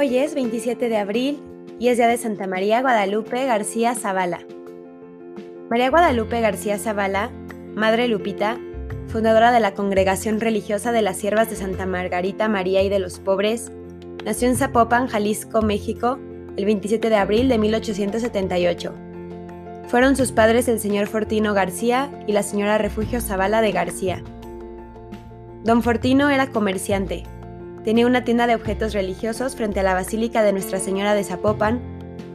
Hoy es 27 de abril y es día de Santa María Guadalupe García Zavala. María Guadalupe García Zavala, Madre Lupita, fundadora de la Congregación Religiosa de las Siervas de Santa Margarita María y de los Pobres, nació en Zapopan, Jalisco, México, el 27 de abril de 1878. Fueron sus padres el señor Fortino García y la señora Refugio Zavala de García. Don Fortino era comerciante, Tenía una tienda de objetos religiosos frente a la Basílica de Nuestra Señora de Zapopan,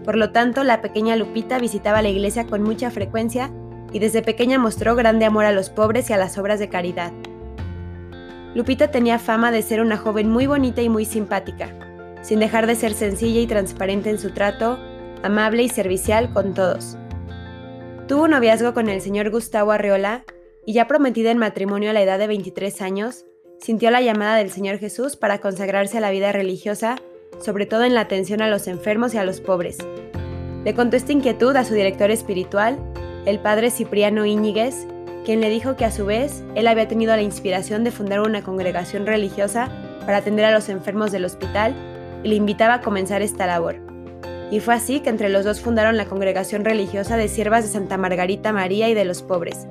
por lo tanto la pequeña Lupita visitaba la iglesia con mucha frecuencia y desde pequeña mostró grande amor a los pobres y a las obras de caridad. Lupita tenía fama de ser una joven muy bonita y muy simpática, sin dejar de ser sencilla y transparente en su trato, amable y servicial con todos. Tuvo un noviazgo con el señor Gustavo Arreola y ya prometida en matrimonio a la edad de 23 años, sintió la llamada del Señor Jesús para consagrarse a la vida religiosa, sobre todo en la atención a los enfermos y a los pobres. Le contó esta inquietud a su director espiritual, el padre Cipriano Íñiguez, quien le dijo que a su vez él había tenido la inspiración de fundar una congregación religiosa para atender a los enfermos del hospital y le invitaba a comenzar esta labor. Y fue así que entre los dos fundaron la congregación religiosa de siervas de Santa Margarita María y de los pobres,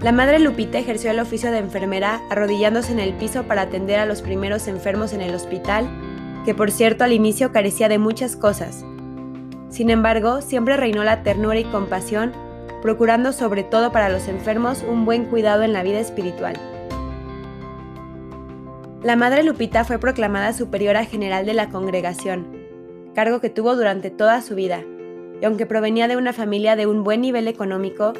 la madre Lupita ejerció el oficio de enfermera arrodillándose en el piso para atender a los primeros enfermos en el hospital, que por cierto al inicio carecía de muchas cosas. Sin embargo, siempre reinó la ternura y compasión, procurando sobre todo para los enfermos un buen cuidado en la vida espiritual. La madre Lupita fue proclamada superiora general de la congregación, cargo que tuvo durante toda su vida, y aunque provenía de una familia de un buen nivel económico,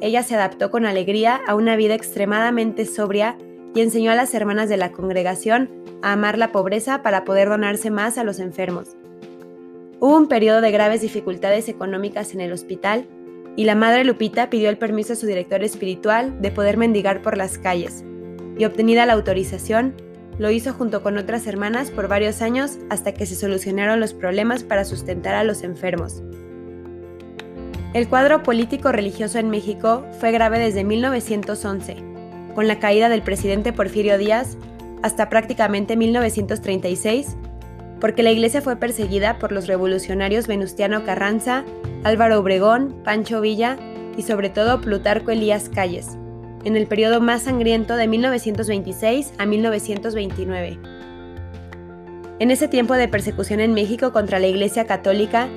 ella se adaptó con alegría a una vida extremadamente sobria y enseñó a las hermanas de la congregación a amar la pobreza para poder donarse más a los enfermos. Hubo un periodo de graves dificultades económicas en el hospital y la madre Lupita pidió el permiso a su director espiritual de poder mendigar por las calles, y obtenida la autorización, lo hizo junto con otras hermanas por varios años hasta que se solucionaron los problemas para sustentar a los enfermos. El cuadro político-religioso en México fue grave desde 1911, con la caída del presidente Porfirio Díaz, hasta prácticamente 1936, porque la iglesia fue perseguida por los revolucionarios Venustiano Carranza, Álvaro Obregón, Pancho Villa y sobre todo Plutarco Elías Calles, en el periodo más sangriento de 1926 a 1929. En ese tiempo de persecución en México contra la Iglesia Católica,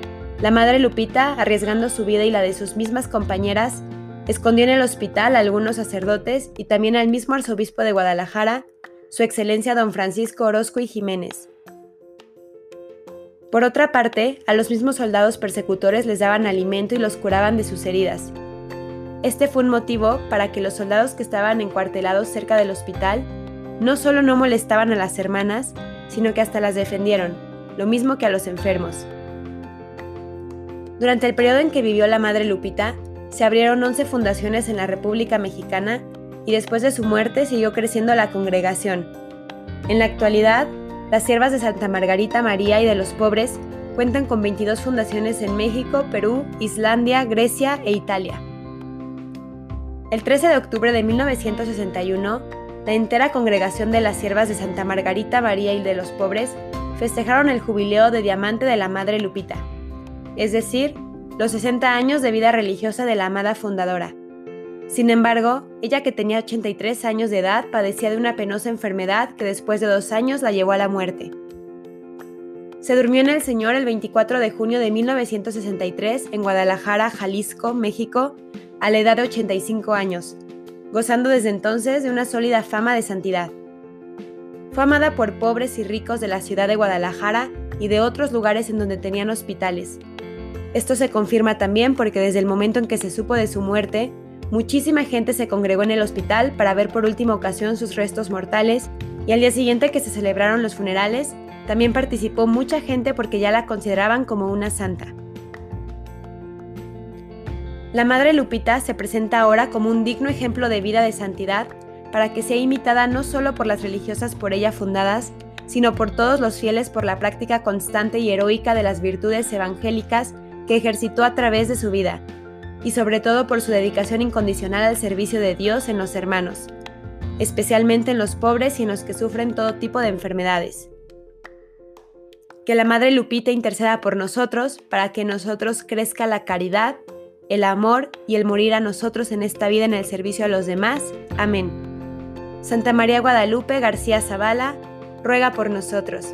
la madre Lupita, arriesgando su vida y la de sus mismas compañeras, escondió en el hospital a algunos sacerdotes y también al mismo arzobispo de Guadalajara, su excelencia don Francisco Orozco y Jiménez. Por otra parte, a los mismos soldados persecutores les daban alimento y los curaban de sus heridas. Este fue un motivo para que los soldados que estaban encuartelados cerca del hospital no solo no molestaban a las hermanas, sino que hasta las defendieron, lo mismo que a los enfermos. Durante el periodo en que vivió la madre Lupita, se abrieron 11 fundaciones en la República Mexicana y después de su muerte siguió creciendo la congregación. En la actualidad, las siervas de Santa Margarita María y de los pobres cuentan con 22 fundaciones en México, Perú, Islandia, Grecia e Italia. El 13 de octubre de 1961, la entera congregación de las siervas de Santa Margarita María y de los pobres festejaron el jubileo de diamante de la Madre Lupita es decir, los 60 años de vida religiosa de la amada fundadora. Sin embargo, ella que tenía 83 años de edad padecía de una penosa enfermedad que después de dos años la llevó a la muerte. Se durmió en el Señor el 24 de junio de 1963 en Guadalajara, Jalisco, México, a la edad de 85 años, gozando desde entonces de una sólida fama de santidad. Fue amada por pobres y ricos de la ciudad de Guadalajara y de otros lugares en donde tenían hospitales, esto se confirma también porque desde el momento en que se supo de su muerte, muchísima gente se congregó en el hospital para ver por última ocasión sus restos mortales y al día siguiente que se celebraron los funerales, también participó mucha gente porque ya la consideraban como una santa. La Madre Lupita se presenta ahora como un digno ejemplo de vida de santidad para que sea imitada no solo por las religiosas por ella fundadas, sino por todos los fieles por la práctica constante y heroica de las virtudes evangélicas que ejercitó a través de su vida, y sobre todo por su dedicación incondicional al servicio de Dios en los hermanos, especialmente en los pobres y en los que sufren todo tipo de enfermedades. Que la Madre Lupita interceda por nosotros para que nosotros crezca la caridad, el amor y el morir a nosotros en esta vida en el servicio a los demás. Amén. Santa María Guadalupe García Zavala, ruega por nosotros.